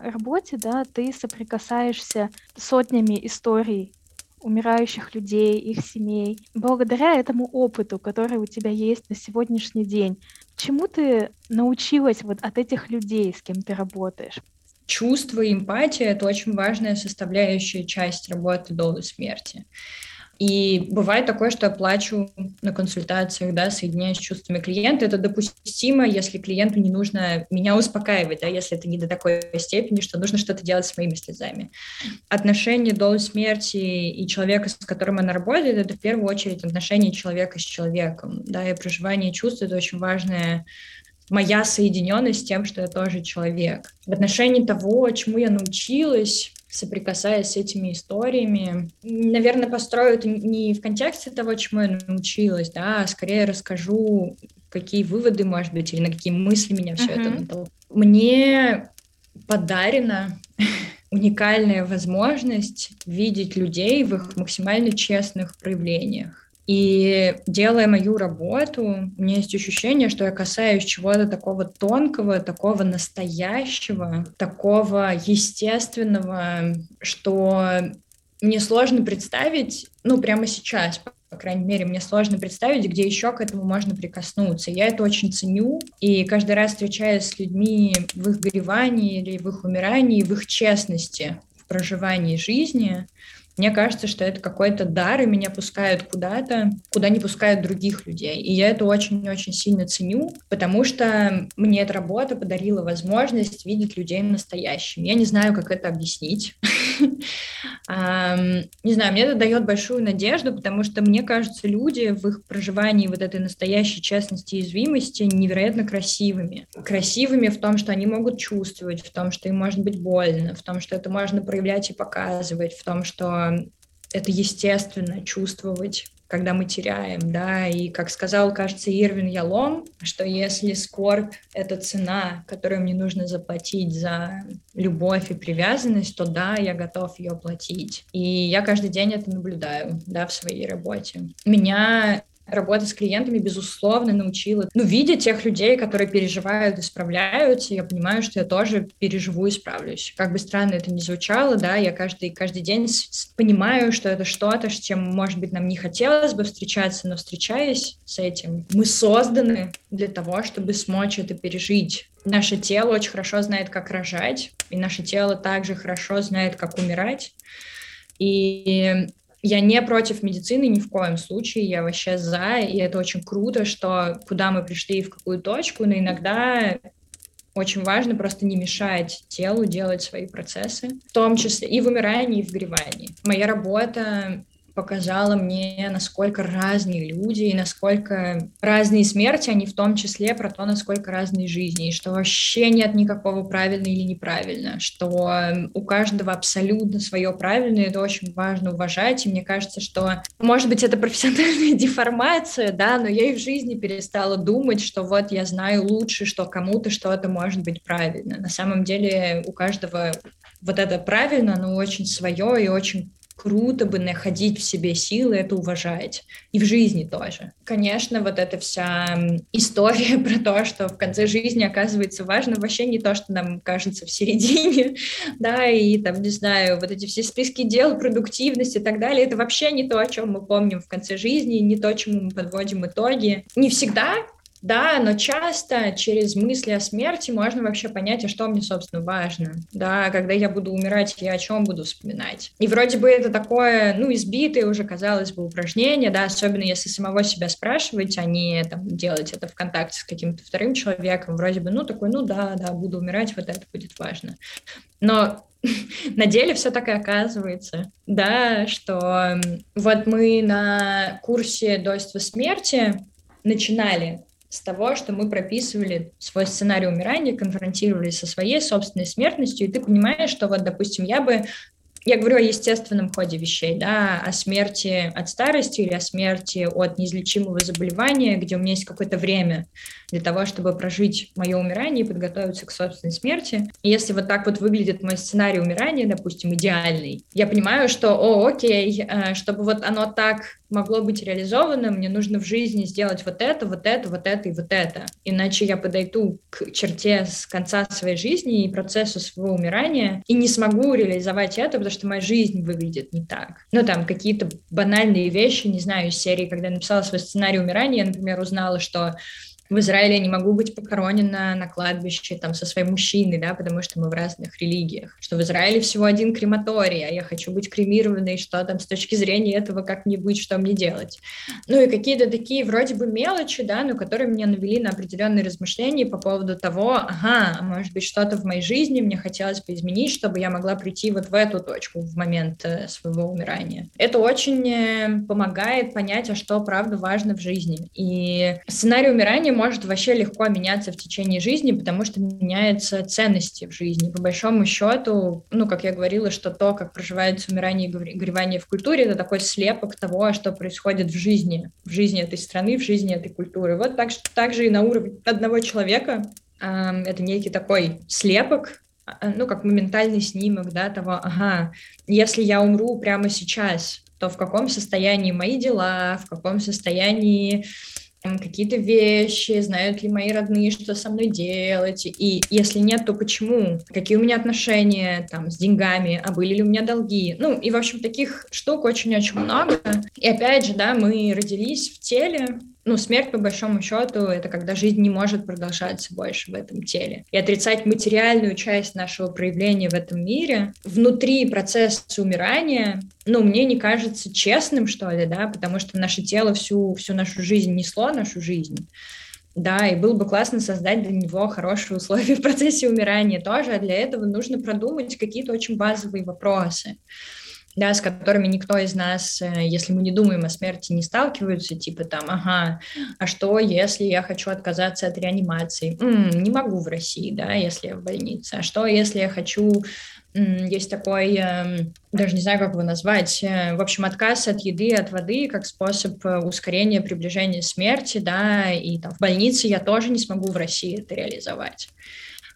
работе, да, ты соприкасаешься сотнями историй умирающих людей, их семей. Благодаря этому опыту, который у тебя есть на сегодняшний день, чему ты научилась вот от этих людей, с кем ты работаешь? Чувство и эмпатия — это очень важная составляющая часть работы до смерти. И бывает такое, что я плачу на консультациях, да, соединяюсь с чувствами клиента. Это допустимо, если клиенту не нужно меня успокаивать, да, если это не до такой степени, что нужно что-то делать с моими слезами. Отношения до смерти и человека, с которым она работает, это в первую очередь отношения человека с человеком, да, и проживание чувств — это очень важная моя соединенность с тем, что я тоже человек. В отношении того, чему я научилась, соприкасаясь с этими историями. Наверное, построю это не в контексте того, чему я научилась, да, а скорее расскажу, какие выводы, может быть, или на какие мысли меня все uh-huh. это натолкнуло. Мне подарено уникальная возможность видеть людей в их максимально честных проявлениях. И делая мою работу, у меня есть ощущение, что я касаюсь чего-то такого тонкого, такого настоящего, такого естественного, что мне сложно представить, ну, прямо сейчас, по крайней мере, мне сложно представить, где еще к этому можно прикоснуться. Я это очень ценю, и каждый раз встречаясь с людьми в их горевании или в их умирании, в их честности в проживании жизни, мне кажется, что это какой-то дар, и меня пускают куда-то, куда не пускают других людей. И я это очень-очень сильно ценю, потому что мне эта работа подарила возможность видеть людей настоящими. Я не знаю, как это объяснить. Не знаю, мне это дает большую надежду, потому что мне кажется, люди в их проживании вот этой настоящей честности и уязвимости невероятно красивыми. Красивыми в том, что они могут чувствовать, в том, что им может быть больно, в том, что это можно проявлять и показывать, в том, что это естественно чувствовать когда мы теряем, да, и как сказал, кажется, Ирвин Ялом, что если скорбь — это цена, которую мне нужно заплатить за любовь и привязанность, то да, я готов ее платить. И я каждый день это наблюдаю, да, в своей работе. Меня работа с клиентами, безусловно, научила, ну, видя тех людей, которые переживают и справляются, я понимаю, что я тоже переживу и справлюсь. Как бы странно это ни звучало, да, я каждый, каждый день понимаю, что это что-то, с чем, может быть, нам не хотелось бы встречаться, но встречаясь с этим, мы созданы для того, чтобы смочь это пережить. Наше тело очень хорошо знает, как рожать, и наше тело также хорошо знает, как умирать. И я не против медицины ни в коем случае, я вообще за, и это очень круто, что куда мы пришли, в какую точку, но иногда очень важно просто не мешать телу делать свои процессы, в том числе и в умирании, и в горевании. Моя работа показала мне, насколько разные люди и насколько разные смерти, они в том числе про то, насколько разные жизни, и что вообще нет никакого правильно или неправильно, что эм, у каждого абсолютно свое правильное, это очень важно уважать, и мне кажется, что, может быть, это профессиональная деформация, да, но я и в жизни перестала думать, что вот я знаю лучше, что кому-то что-то может быть правильно. На самом деле у каждого вот это правильно, но очень свое и очень круто бы находить в себе силы это уважать. И в жизни тоже. Конечно, вот эта вся история про то, что в конце жизни оказывается важно вообще не то, что нам кажется в середине, да, и там, не знаю, вот эти все списки дел, продуктивность и так далее, это вообще не то, о чем мы помним в конце жизни, не то, чему мы подводим итоги. Не всегда да, но часто через мысли о смерти можно вообще понять, а что мне, собственно, важно. Да, когда я буду умирать, я о чем буду вспоминать. И вроде бы это такое, ну, избитое уже, казалось бы, упражнение, да, особенно если самого себя спрашивать, а не там, делать это в контакте с каким-то вторым человеком. Вроде бы, ну, такой, ну да, да, буду умирать, вот это будет важно. Но на деле все так и оказывается, да, что вот мы на курсе дойства смерти начинали с того, что мы прописывали свой сценарий умирания, конфронтировались со своей собственной смертностью, и ты понимаешь, что вот, допустим, я бы я говорю о естественном ходе вещей, да, о смерти от старости или о смерти от неизлечимого заболевания, где у меня есть какое-то время для того, чтобы прожить мое умирание и подготовиться к собственной смерти. И если вот так вот выглядит мой сценарий умирания, допустим, идеальный, я понимаю, что, о, окей, э, чтобы вот оно так могло быть реализовано, мне нужно в жизни сделать вот это, вот это, вот это и вот это. Иначе я подойду к черте с конца своей жизни и процессу своего умирания и не смогу реализовать это, потому что моя жизнь выглядит не так. Ну, там, какие-то банальные вещи, не знаю, из серии, когда я написала свой сценарий умирания, я, например, узнала, что в Израиле я не могу быть похоронена на кладбище там со своим мужчиной, да, потому что мы в разных религиях, что в Израиле всего один крематорий, а я хочу быть кремированной, что там с точки зрения этого, как мне быть, что мне делать. Ну и какие-то такие вроде бы мелочи, да, но которые меня навели на определенные размышления по поводу того, ага, может быть, что-то в моей жизни мне хотелось бы изменить, чтобы я могла прийти вот в эту точку в момент э, своего умирания. Это очень э, помогает понять, а что правда важно в жизни. И сценарий умирания может вообще легко меняться в течение жизни, потому что меняются ценности в жизни. По большому счету, ну, как я говорила, что то, как проживается умирание и горевание в культуре, это такой слепок того, что происходит в жизни, в жизни этой страны, в жизни этой культуры. Вот так, так же и на уровне одного человека это некий такой слепок, а, ну, как моментальный снимок, да, того, ага, если я умру прямо сейчас, то в каком состоянии мои дела, в каком состоянии какие-то вещи, знают ли мои родные, что со мной делать, и если нет, то почему, какие у меня отношения там с деньгами, а были ли у меня долги, ну и в общем таких штук очень-очень много. И опять же, да, мы родились в теле, ну, смерть, по большому счету, это когда жизнь не может продолжаться больше в этом теле. И отрицать материальную часть нашего проявления в этом мире внутри процесса умирания, ну, мне не кажется честным, что ли, да, потому что наше тело всю, всю нашу жизнь несло, нашу жизнь. Да, и было бы классно создать для него хорошие условия в процессе умирания тоже, а для этого нужно продумать какие-то очень базовые вопросы да, с которыми никто из нас, э, если мы не думаем о смерти, не сталкиваются, типа там, ага, а что, если я хочу отказаться от реанимации? М-м, не могу в России, да, если я в больнице. А что, если я хочу есть такой, эм, даже не знаю, как его назвать, э, в общем, отказ от еды, от воды как способ э, ускорения приближения смерти, да, и там в больнице я тоже не смогу в России это реализовать.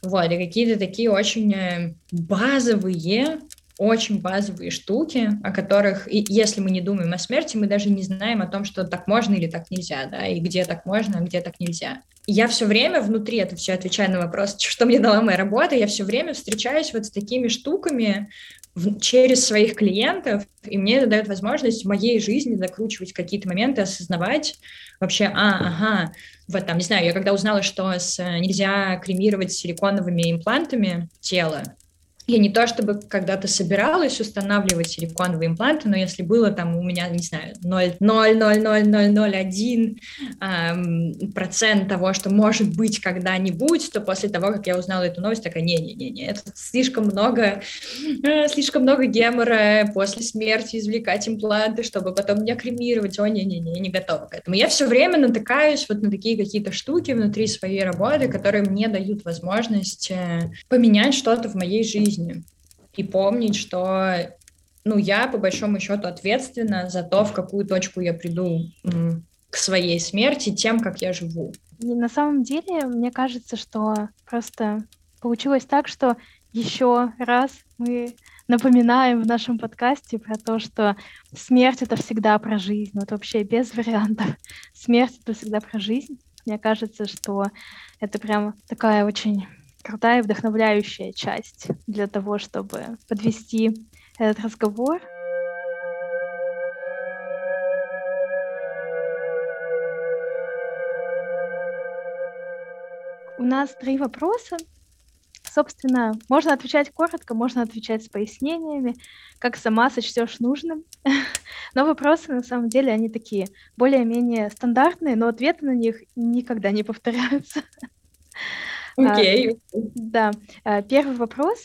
Вот, и какие-то такие очень базовые очень базовые штуки, о которых, и если мы не думаем о смерти, мы даже не знаем о том, что так можно или так нельзя, да, и где так можно, а где так нельзя. Я все время внутри, это все отвечая на вопрос, что мне дала моя работа, я все время встречаюсь вот с такими штуками, в, через своих клиентов, и мне это дает возможность в моей жизни закручивать какие-то моменты, осознавать вообще, а, ага, вот там, не знаю, я когда узнала, что с, нельзя кремировать силиконовыми имплантами тело, я не то чтобы когда-то собиралась устанавливать силиконовые импланты, но если было там у меня, не знаю, 0,0000001 процент того, что может быть когда-нибудь, то после того, как я узнала эту новость, такая, не-не-не, это слишком много, э, слишком много гемора после смерти извлекать импланты, чтобы потом не кремировать, о, не-не-не, не готова к этому. Я все время натыкаюсь вот на такие какие-то штуки внутри своей работы, которые мне дают возможность э, поменять что-то в моей жизни жизни. И помнить, что ну, я, по большому счету, ответственна за то, в какую точку я приду к своей смерти, тем, как я живу. И на самом деле, мне кажется, что просто получилось так, что еще раз мы напоминаем в нашем подкасте про то, что смерть — это всегда про жизнь. Вот вообще без вариантов. Смерть — это всегда про жизнь. Мне кажется, что это прям такая очень крутая вдохновляющая часть для того, чтобы подвести этот разговор. У нас три вопроса. Собственно, можно отвечать коротко, можно отвечать с пояснениями, как сама сочтешь нужным. Но вопросы, на самом деле, они такие более-менее стандартные, но ответы на них никогда не повторяются. Окей. Okay. Да. А, первый вопрос.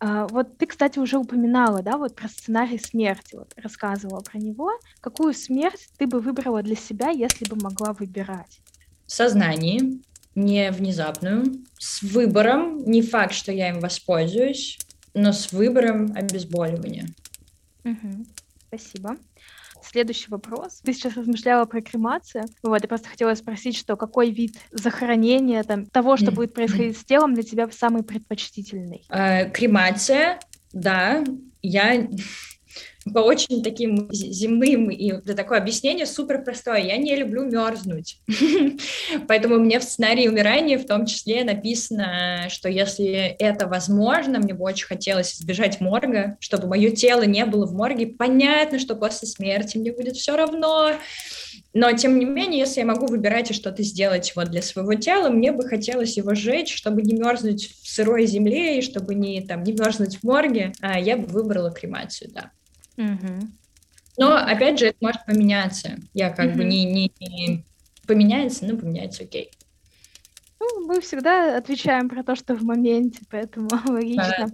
А, вот ты, кстати, уже упоминала, да, вот про сценарий смерти, вот рассказывала про него. Какую смерть ты бы выбрала для себя, если бы могла выбирать? В сознании, не внезапную, с выбором, не факт, что я им воспользуюсь, но с выбором обезболивания. Угу. Спасибо. Следующий вопрос. Ты сейчас размышляла про кремацию. Вот, я просто хотела спросить, что какой вид захоронения, там, того, что будет происходить с телом, для тебя самый предпочтительный? Э, кремация, да. Я по очень таким земным, и это такое объяснение супер простое. Я не люблю мерзнуть. Поэтому мне в сценарии умирания в том числе написано, что если это возможно, мне бы очень хотелось избежать морга, чтобы мое тело не было в морге. Понятно, что после смерти мне будет все равно, но, тем не менее, если я могу выбирать и что-то сделать вот для своего тела, мне бы хотелось его сжечь, чтобы не мерзнуть в сырой земле и чтобы не, там, не мерзнуть в морге, а я бы выбрала кремацию, да. Угу. Но, опять же, это может поменяться. Я как угу. бы не, не, не поменяется, ну, поменяется, окей. Ну, мы всегда отвечаем про то, что в моменте, поэтому логично.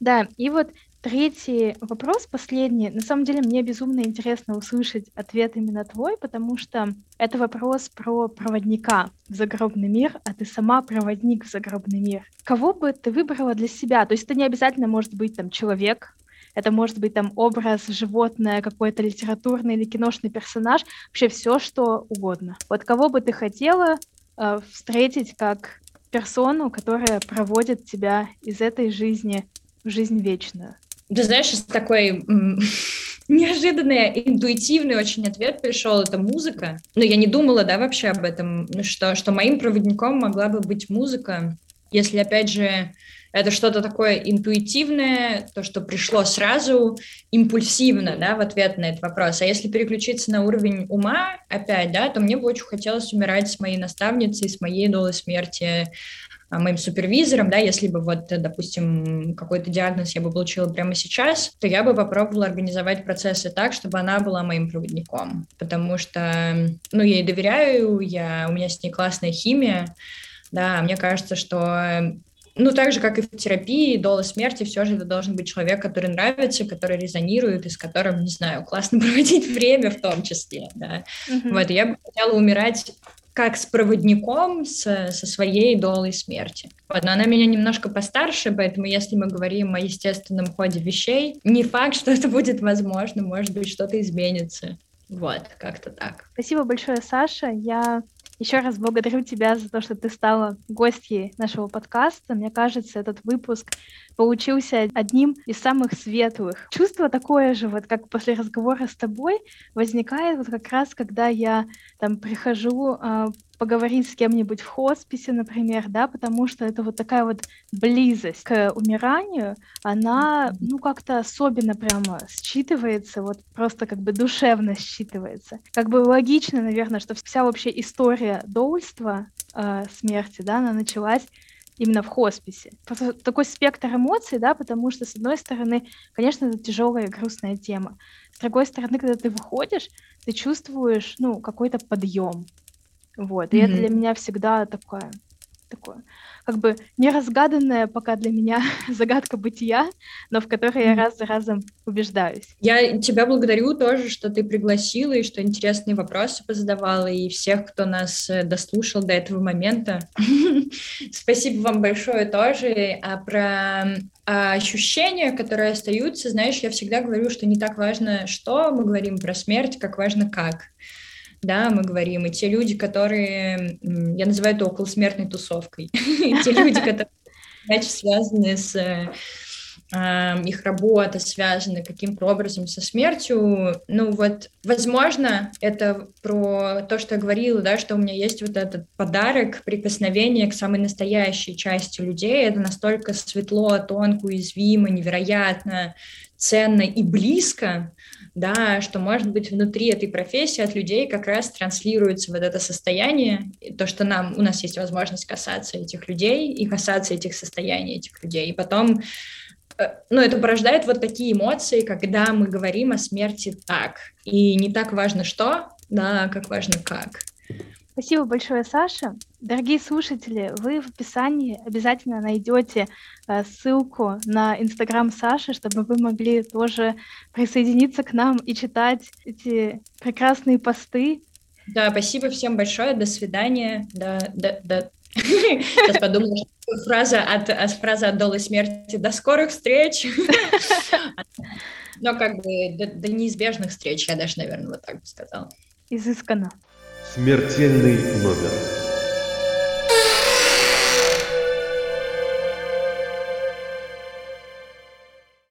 Да, и вот третий вопрос, последний. На самом деле мне безумно интересно услышать ответ именно твой, потому что это вопрос про проводника в загробный мир, а ты сама проводник в загробный мир. Кого бы ты выбрала для себя? То есть это не обязательно может быть там человек, это может быть там образ, животное, какой-то литературный или киношный персонаж, вообще все, что угодно. Вот кого бы ты хотела э, встретить как персону, которая проводит тебя из этой жизни в жизнь вечную? Ты знаешь, такой неожиданный, интуитивный очень ответ пришел, это музыка. Но я не думала, да, вообще об этом, что, что моим проводником могла бы быть музыка. Если, опять же, это что-то такое интуитивное, то, что пришло сразу, импульсивно, да, в ответ на этот вопрос. А если переключиться на уровень ума опять, да, то мне бы очень хотелось умирать с моей наставницей, с моей долой смерти, а, моим супервизором, да, если бы вот, допустим, какой-то диагноз я бы получила прямо сейчас, то я бы попробовала организовать процессы так, чтобы она была моим проводником, потому что, ну, я ей доверяю, я, у меня с ней классная химия, да, мне кажется, что ну, так же, как и в терапии, дола смерти, все же это должен быть человек, который нравится, который резонирует, и с которым, не знаю, классно проводить время в том числе, да. Mm-hmm. Вот, я бы хотела умирать как с проводником с, со своей долой смерти. Вот, но она меня немножко постарше, поэтому если мы говорим о естественном ходе вещей, не факт, что это будет возможно, может быть, что-то изменится. Вот, как-то так. Спасибо большое, Саша. Я Еще раз благодарю тебя за то, что ты стала гостьей нашего подкаста. Мне кажется, этот выпуск получился одним из самых светлых. Чувство такое же, вот как после разговора с тобой, возникает вот как раз, когда я там прихожу э, поговорить с кем-нибудь в хосписе, например, да, потому что это вот такая вот близость к умиранию, она, ну, как-то особенно прямо считывается, вот просто как бы душевно считывается. Как бы логично, наверное, что вся вообще история доульства э, смерти, да, она началась именно в хосписе. Просто такой спектр эмоций, да, потому что, с одной стороны, конечно, это тяжелая и грустная тема. С другой стороны, когда ты выходишь, ты чувствуешь, ну, какой-то подъем, вот, и mm-hmm. это для меня всегда такое, такое, как бы неразгаданная пока для меня загадка бытия, но в которой я раз за разом убеждаюсь. Я тебя благодарю тоже, что ты пригласила и что интересные вопросы позадавала, и всех, кто нас э, дослушал до этого момента. Спасибо вам большое тоже. А про а ощущения, которые остаются, знаешь, я всегда говорю, что не так важно, что мы говорим про смерть, как важно как да, мы говорим, и те люди, которые, я называю это околосмертной тусовкой, те люди, которые связаны с э, их работа связана каким-то образом со смертью. Ну вот, возможно, это про то, что я говорила, да, что у меня есть вот этот подарок, прикосновение к самой настоящей части людей. Это настолько светло, тонко, уязвимо, невероятно ценно и близко, да, что, может быть, внутри этой профессии от людей как раз транслируется вот это состояние, то, что нам, у нас есть возможность касаться этих людей и касаться этих состояний этих людей. И потом, э, ну, это порождает вот такие эмоции, когда мы говорим о смерти так. И не так важно что, да, как важно как. Спасибо большое, Саша. Дорогие слушатели, вы в описании обязательно найдете э, ссылку на Инстаграм Саши, чтобы вы могли тоже присоединиться к нам и читать эти прекрасные посты. Да, спасибо всем большое. До свидания. Да, да, да. Сейчас подумала, что фраза от, фраза от долы смерти «До скорых встреч!» Но как бы до, до неизбежных встреч, я даже, наверное, вот так бы сказала. Изысканно. Смертельный номер.